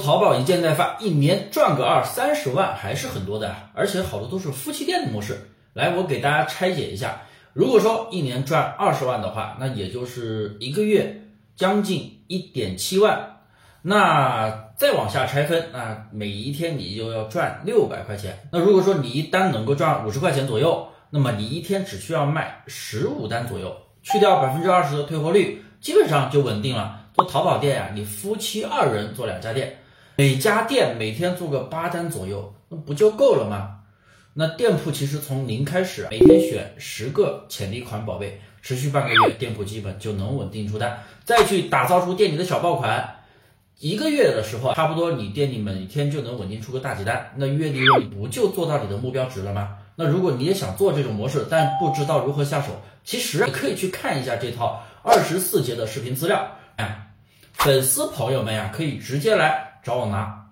淘宝一件代发，一年赚个二三十万还是很多的，而且好多都是夫妻店的模式。来，我给大家拆解一下。如果说一年赚二十万的话，那也就是一个月将近一点七万。那再往下拆分，那每一天你就要赚六百块钱。那如果说你一单能够赚五十块钱左右，那么你一天只需要卖十五单左右，去掉百分之二十的退货率，基本上就稳定了。做淘宝店呀，你夫妻二人做两家店。每家店每天做个八单左右，那不就够了吗？那店铺其实从零开始，每天选十个潜力款宝贝，持续半个月，店铺基本就能稳定出单。再去打造出店里的小爆款，一个月的时候，差不多你店里每天就能稳定出个大几单，那月利润不就做到你的目标值了吗？那如果你也想做这种模式，但不知道如何下手，其实你可以去看一下这套二十四节的视频资料。哎，粉丝朋友们呀，可以直接来。找我拿。